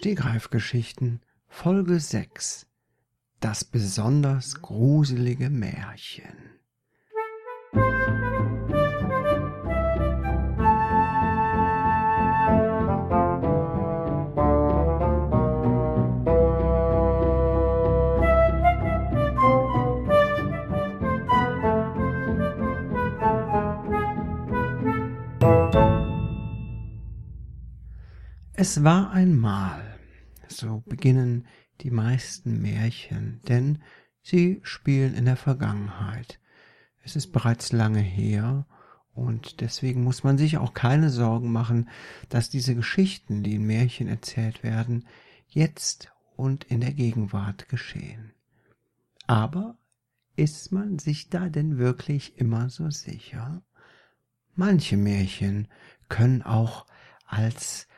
Stegreifgeschichten Folge 6 Das besonders gruselige Märchen. Es war einmal, so beginnen die meisten Märchen, denn sie spielen in der Vergangenheit. Es ist bereits lange her, und deswegen muss man sich auch keine Sorgen machen, dass diese Geschichten, die in Märchen erzählt werden, jetzt und in der Gegenwart geschehen. Aber ist man sich da denn wirklich immer so sicher? Manche Märchen können auch als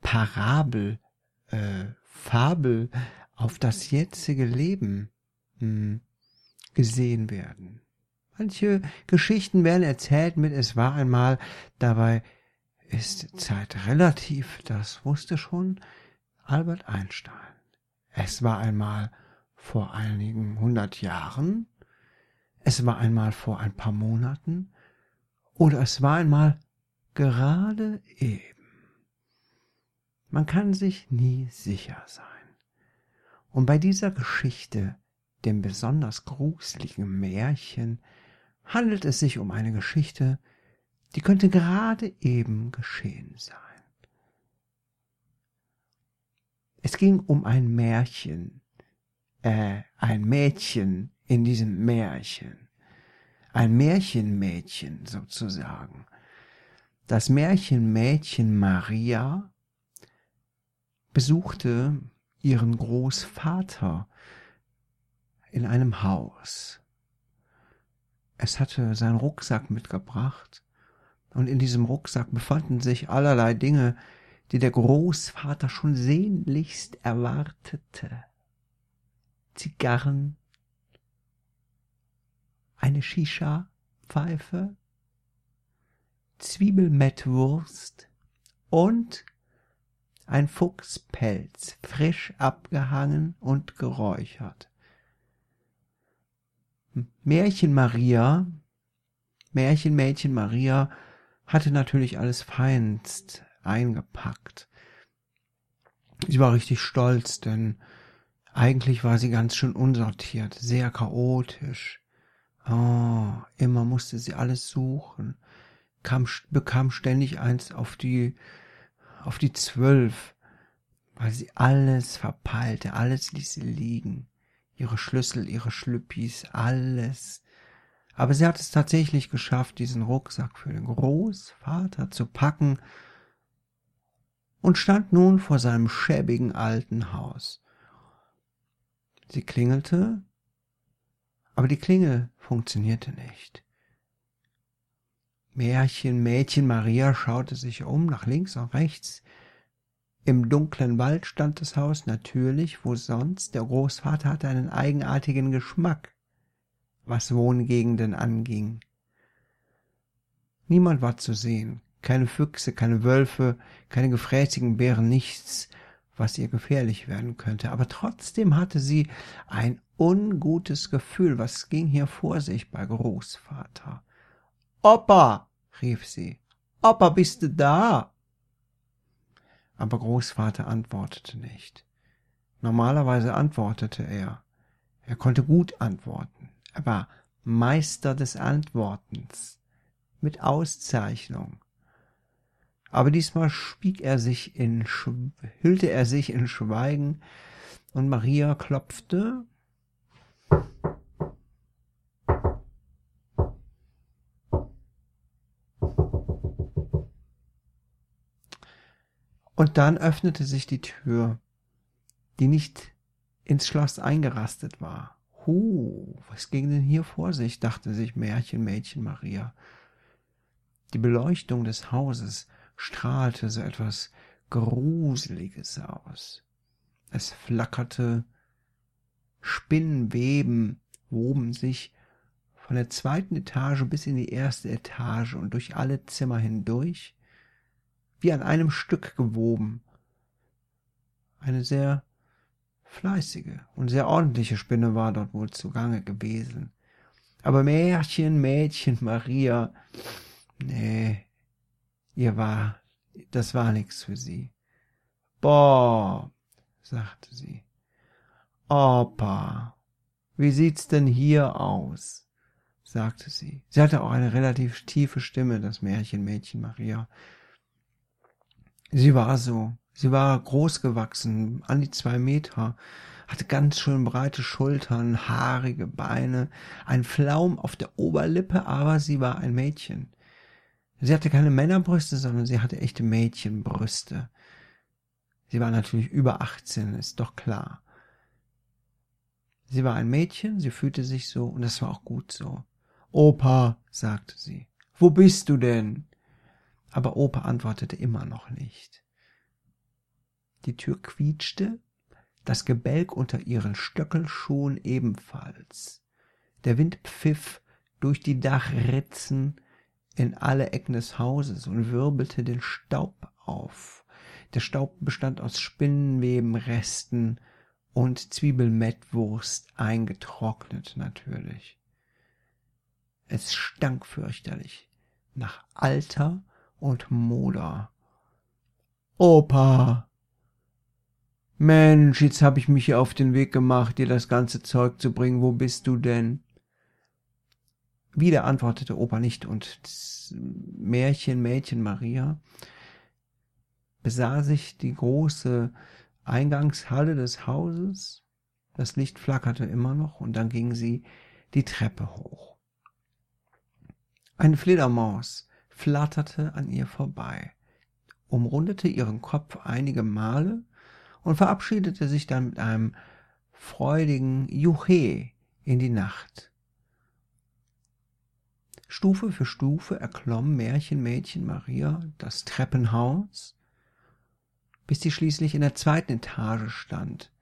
Parabel, äh, Fabel auf das jetzige Leben mh, hm, gesehen werden. Manche Geschichten werden erzählt mit es war einmal, dabei ist Zeit relativ, das wusste schon Albert Einstein. Es war einmal vor einigen hundert Jahren, es war einmal vor ein paar Monaten oder es war einmal gerade eben. Man kann sich nie sicher sein. Und bei dieser Geschichte, dem besonders gruseligen Märchen, handelt es sich um eine Geschichte, die könnte gerade eben geschehen sein. Es ging um ein Märchen, äh, ein Mädchen in diesem Märchen, ein Märchenmädchen sozusagen. Das Märchenmädchen Maria besuchte ihren Großvater in einem Haus. Es hatte seinen Rucksack mitgebracht, und in diesem Rucksack befanden sich allerlei Dinge, die der Großvater schon sehnlichst erwartete. Zigarren, eine Shisha-Pfeife, Zwiebelmettwurst und ein Fuchspelz, frisch abgehangen und geräuchert. Märchen Maria, Märchenmädchen Maria hatte natürlich alles feinst eingepackt. Sie war richtig stolz, denn eigentlich war sie ganz schön unsortiert, sehr chaotisch. Oh, immer musste sie alles suchen, kam, bekam ständig eins auf die auf die zwölf, weil sie alles verpeilte, alles ließ sie liegen. Ihre Schlüssel, ihre Schlüppis, alles. Aber sie hat es tatsächlich geschafft, diesen Rucksack für den Großvater zu packen und stand nun vor seinem schäbigen alten Haus. Sie klingelte, aber die Klingel funktionierte nicht. Märchen, Mädchen Maria schaute sich um, nach links und rechts. Im dunklen Wald stand das Haus, natürlich, wo sonst. Der Großvater hatte einen eigenartigen Geschmack, was Wohngegenden anging. Niemand war zu sehen, keine Füchse, keine Wölfe, keine gefräßigen Bären, nichts, was ihr gefährlich werden könnte. Aber trotzdem hatte sie ein ungutes Gefühl, was ging hier vor sich bei Großvater. Opa, rief sie. Opa, bist du da? Aber Großvater antwortete nicht. Normalerweise antwortete er. Er konnte gut antworten. Er war Meister des Antwortens. Mit Auszeichnung. Aber diesmal schwieg er sich in, hüllte er sich in Schweigen und Maria klopfte Und dann öffnete sich die Tür, die nicht ins Schloss eingerastet war. Huh, was ging denn hier vor sich, dachte sich Märchenmädchen Maria. Die Beleuchtung des Hauses strahlte so etwas Gruseliges aus. Es flackerte, Spinnenweben woben sich von der zweiten Etage bis in die erste Etage und durch alle Zimmer hindurch, wie an einem Stück gewoben. Eine sehr fleißige und sehr ordentliche Spinne war dort wohl zugange gewesen. Aber Märchen, Mädchen, Maria, nee, ihr war, das war nix für sie. Boah, sagte sie. Opa, wie sieht's denn hier aus? sagte sie. Sie hatte auch eine relativ tiefe Stimme, das Märchenmädchen Maria. Sie war so, sie war groß gewachsen, an die zwei Meter, hatte ganz schön breite Schultern, haarige Beine, ein Flaum auf der Oberlippe, aber sie war ein Mädchen. Sie hatte keine Männerbrüste, sondern sie hatte echte Mädchenbrüste. Sie war natürlich über 18, ist doch klar. Sie war ein Mädchen, sie fühlte sich so, und das war auch gut so. Opa, sagte sie, wo bist du denn? Aber Opa antwortete immer noch nicht. Die Tür quietschte, das Gebälk unter ihren Stöckelschuhen ebenfalls. Der Wind pfiff durch die Dachritzen in alle Ecken des Hauses und wirbelte den Staub auf. Der Staub bestand aus Spinnenwebenresten und Zwiebelmettwurst, eingetrocknet natürlich. Es stank fürchterlich nach Alter und Moder. Opa! Mensch, jetzt hab ich mich auf den Weg gemacht, dir das ganze Zeug zu bringen. Wo bist du denn? Wieder antwortete Opa nicht, und das Märchen, Mädchen Maria besah sich die große Eingangshalle des Hauses. Das Licht flackerte immer noch, und dann ging sie die Treppe hoch. Eine Fledermaus flatterte an ihr vorbei, umrundete ihren Kopf einige Male und verabschiedete sich dann mit einem freudigen Juche in die Nacht. Stufe für Stufe erklomm Märchenmädchen Maria das Treppenhaus, bis sie schließlich in der zweiten Etage stand.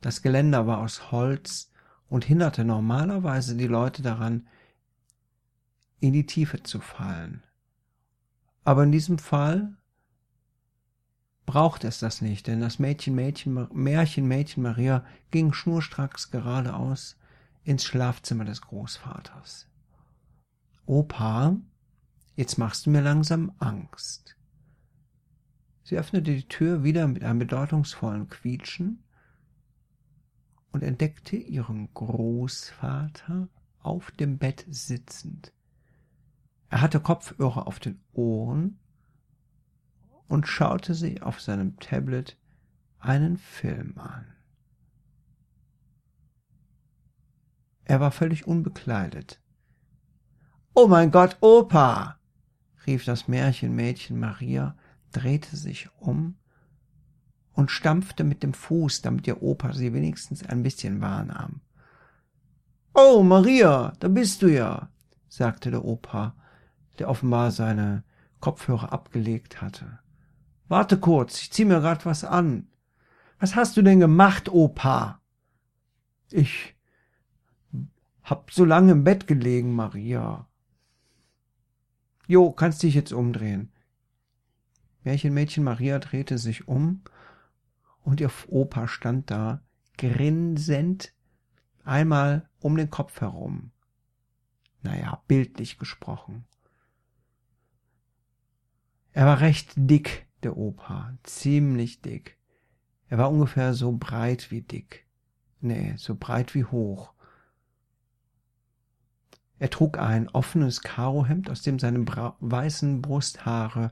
Das Geländer war aus Holz und hinderte normalerweise die Leute daran, in die Tiefe zu fallen. Aber in diesem Fall braucht es das nicht, denn das Mädchen, Mädchen, Märchen, Mädchen Maria ging schnurstracks geradeaus ins Schlafzimmer des Großvaters. Opa, jetzt machst du mir langsam Angst. Sie öffnete die Tür wieder mit einem bedeutungsvollen Quietschen und entdeckte ihren Großvater auf dem Bett sitzend. Er hatte Kopfhörer auf den Ohren und schaute sich auf seinem Tablet einen Film an. Er war völlig unbekleidet. Oh mein Gott, Opa! rief das Märchenmädchen Maria, drehte sich um und stampfte mit dem Fuß, damit ihr Opa sie wenigstens ein bisschen wahrnahm. Oh, Maria, da bist du ja, sagte der Opa der offenbar seine Kopfhörer abgelegt hatte. Warte kurz, ich zieh mir grad was an. Was hast du denn gemacht, Opa? Ich hab so lange im Bett gelegen, Maria. Jo, kannst dich jetzt umdrehen. Märchenmädchen Maria drehte sich um und ihr Opa stand da, grinsend, einmal um den Kopf herum. Naja, bildlich gesprochen. Er war recht dick, der Opa, ziemlich dick. Er war ungefähr so breit wie dick. Nee, so breit wie hoch. Er trug ein offenes Karohemd, aus dem seine weißen Brusthaare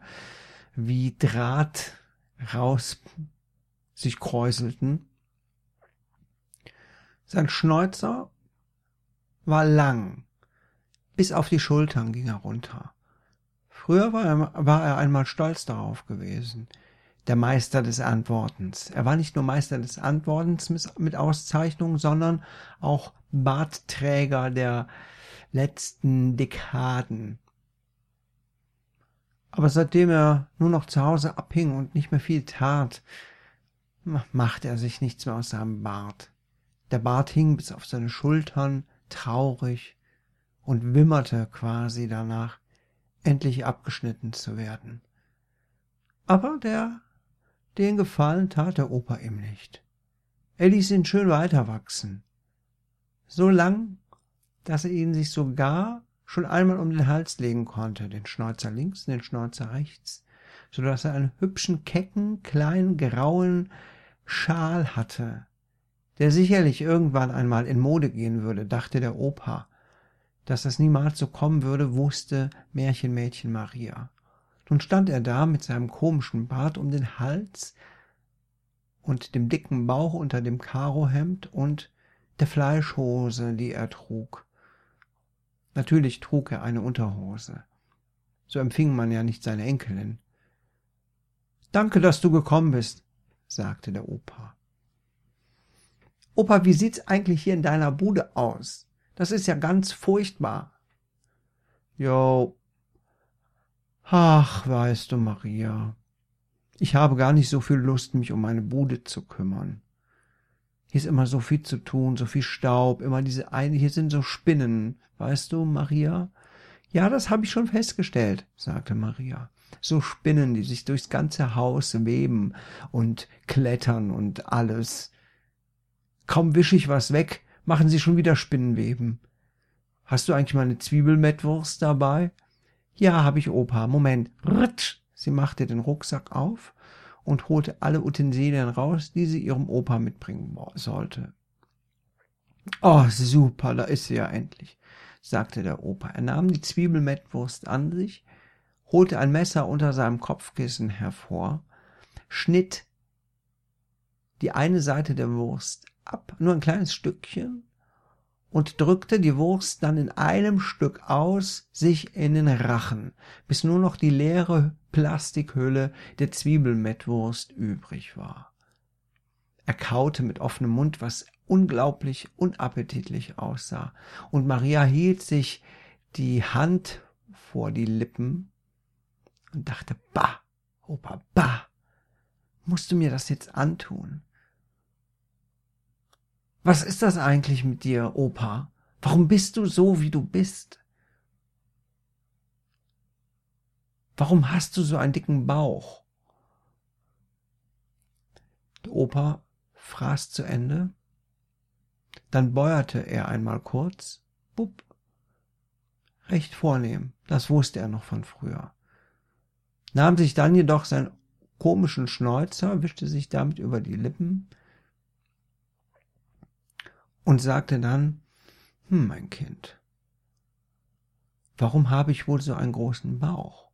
wie Draht raus sich kräuselten. Sein Schnäuzer war lang, bis auf die Schultern ging er runter. Früher war er, war er einmal stolz darauf gewesen, der Meister des Antwortens. Er war nicht nur Meister des Antwortens mit Auszeichnung, sondern auch Bartträger der letzten Dekaden. Aber seitdem er nur noch zu Hause abhing und nicht mehr viel tat, machte er sich nichts mehr aus seinem Bart. Der Bart hing bis auf seine Schultern, traurig, und wimmerte quasi danach, endlich abgeschnitten zu werden. Aber der Den Gefallen tat der Opa ihm nicht. Er ließ ihn schön weiter wachsen. So lang, dass er ihn sich sogar schon einmal um den Hals legen konnte, den Schnäuzer links, den Schnäuzer rechts, so dass er einen hübschen, kecken, kleinen, grauen Schal hatte, der sicherlich irgendwann einmal in Mode gehen würde, dachte der Opa. Dass das niemals so kommen würde, wusste Märchenmädchen Maria. Nun stand er da mit seinem komischen Bart um den Hals und dem dicken Bauch unter dem Karohemd und der Fleischhose, die er trug. Natürlich trug er eine Unterhose. So empfing man ja nicht seine Enkelin. Danke, dass du gekommen bist, sagte der Opa. Opa, wie sieht's eigentlich hier in deiner Bude aus? Das ist ja ganz furchtbar. Jo. Ach, weißt du, Maria, ich habe gar nicht so viel Lust, mich um meine Bude zu kümmern. Hier ist immer so viel zu tun, so viel Staub, immer diese eine, hier sind so Spinnen, weißt du, Maria? Ja, das habe ich schon festgestellt, sagte Maria. So Spinnen, die sich durchs ganze Haus weben und klettern und alles. Kaum wische ich was weg, machen sie schon wieder Spinnenweben. Hast du eigentlich mal eine Zwiebelmettwurst dabei? Ja, hab ich, Opa. Moment. Ritsch. Sie machte den Rucksack auf und holte alle Utensilien raus, die sie ihrem Opa mitbringen sollte. Oh, super, da ist sie ja endlich, sagte der Opa. Er nahm die Zwiebelmettwurst an sich, holte ein Messer unter seinem Kopfkissen hervor, schnitt die eine Seite der Wurst ab, nur ein kleines Stückchen, und drückte die Wurst dann in einem Stück aus sich in den Rachen, bis nur noch die leere Plastikhülle der Zwiebelmettwurst übrig war. Er kaute mit offenem Mund, was unglaublich unappetitlich aussah, und Maria hielt sich die Hand vor die Lippen und dachte, bah, Opa, bah, musst du mir das jetzt antun? Was ist das eigentlich mit dir, Opa? Warum bist du so, wie du bist? Warum hast du so einen dicken Bauch? Der Opa fraß zu Ende, dann bäuerte er einmal kurz, bupp, recht vornehm, das wusste er noch von früher, nahm sich dann jedoch seinen komischen Schnäuzer, wischte sich damit über die Lippen, und sagte dann, hm, mein Kind, warum habe ich wohl so einen großen Bauch?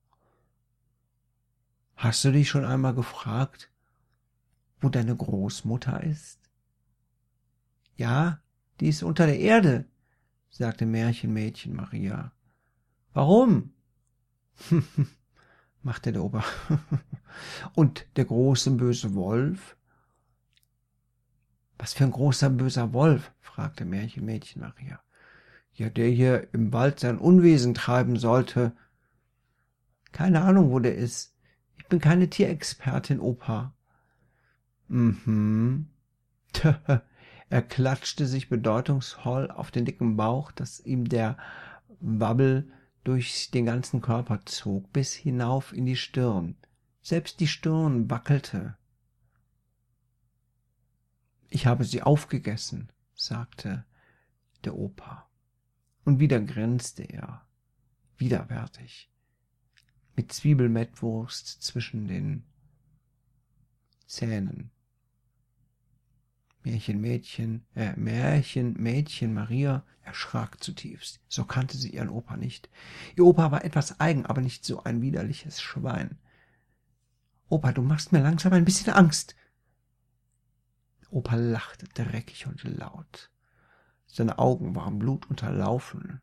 Hast du dich schon einmal gefragt, wo deine Großmutter ist? Ja, die ist unter der Erde, sagte Märchenmädchen Maria. Warum? machte der Ober. Und der große böse Wolf? Was für ein großer böser Wolf? fragte Märchenmädchen Maria. Ja, der hier im Wald sein Unwesen treiben sollte. Keine Ahnung, wo der ist. Ich bin keine Tierexpertin, Opa. Mhm. er klatschte sich bedeutungsvoll auf den dicken Bauch, dass ihm der Wabbel durch den ganzen Körper zog, bis hinauf in die Stirn. Selbst die Stirn wackelte. Ich habe sie aufgegessen, sagte der Opa. Und wieder grinste er, widerwärtig, mit Zwiebelmettwurst zwischen den Zähnen. Märchen Mädchen, äh, Märchen Mädchen Maria erschrak zutiefst. So kannte sie ihren Opa nicht. Ihr Opa war etwas eigen, aber nicht so ein widerliches Schwein. Opa, du machst mir langsam ein bisschen Angst, Opa lachte dreckig und laut. Seine Augen waren blutunterlaufen.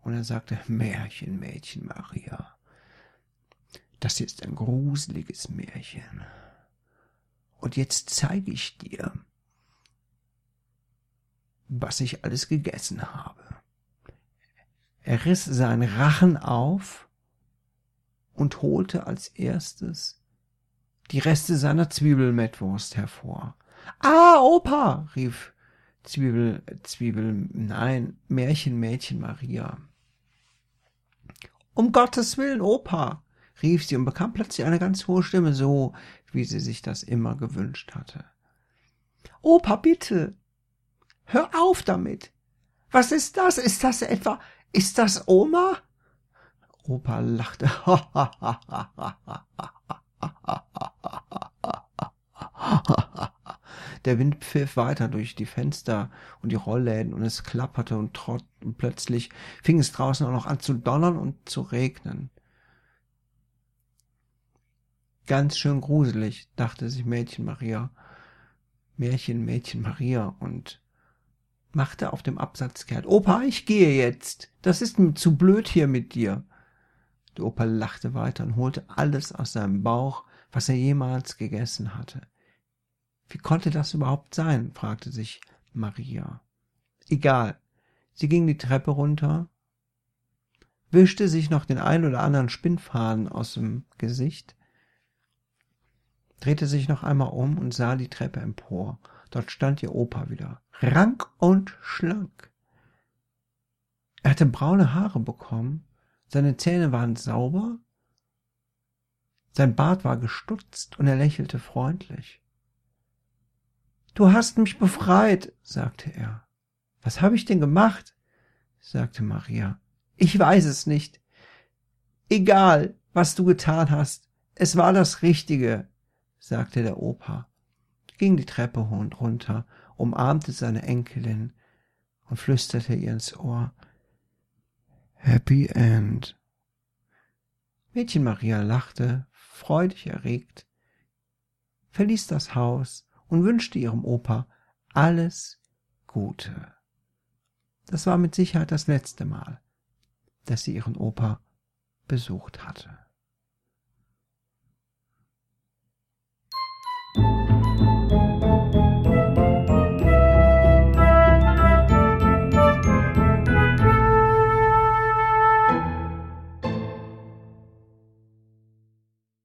Und er sagte, Märchen, Mädchen Maria, das ist ein gruseliges Märchen. Und jetzt zeige ich dir, was ich alles gegessen habe. Er riss seinen Rachen auf und holte als erstes die Reste seiner Zwiebelmettwurst hervor. Ah, Opa, rief Zwiebel, Zwiebel, nein, Märchenmädchen Maria. Um Gottes Willen, Opa, rief sie und bekam plötzlich eine ganz hohe Stimme, so wie sie sich das immer gewünscht hatte. Opa, bitte. Hör auf damit. Was ist das? Ist das etwa, ist das Oma? Opa lachte. Der Wind pfiff weiter durch die Fenster und die Rollläden und es klapperte und trott und plötzlich fing es draußen auch noch an zu donnern und zu regnen. Ganz schön gruselig, dachte sich Mädchen Maria. Märchen Mädchen Maria und machte auf dem Absatz kehrt. Opa, ich gehe jetzt. Das ist mir zu blöd hier mit dir. Der Opa lachte weiter und holte alles aus seinem Bauch, was er jemals gegessen hatte. Wie konnte das überhaupt sein? fragte sich Maria. Egal. Sie ging die Treppe runter, wischte sich noch den ein oder anderen Spinnfaden aus dem Gesicht, drehte sich noch einmal um und sah die Treppe empor. Dort stand ihr Opa wieder, rank und schlank. Er hatte braune Haare bekommen, seine Zähne waren sauber, sein Bart war gestutzt und er lächelte freundlich. Du hast mich befreit, sagte er. Was habe ich denn gemacht? sagte Maria. Ich weiß es nicht. Egal, was du getan hast, es war das Richtige, sagte der Opa, ging die Treppe runter, umarmte seine Enkelin und flüsterte ihr ins Ohr Happy End. Mädchen Maria lachte, freudig erregt, verließ das Haus und wünschte ihrem Opa alles Gute. Das war mit Sicherheit das letzte Mal, dass sie ihren Opa besucht hatte.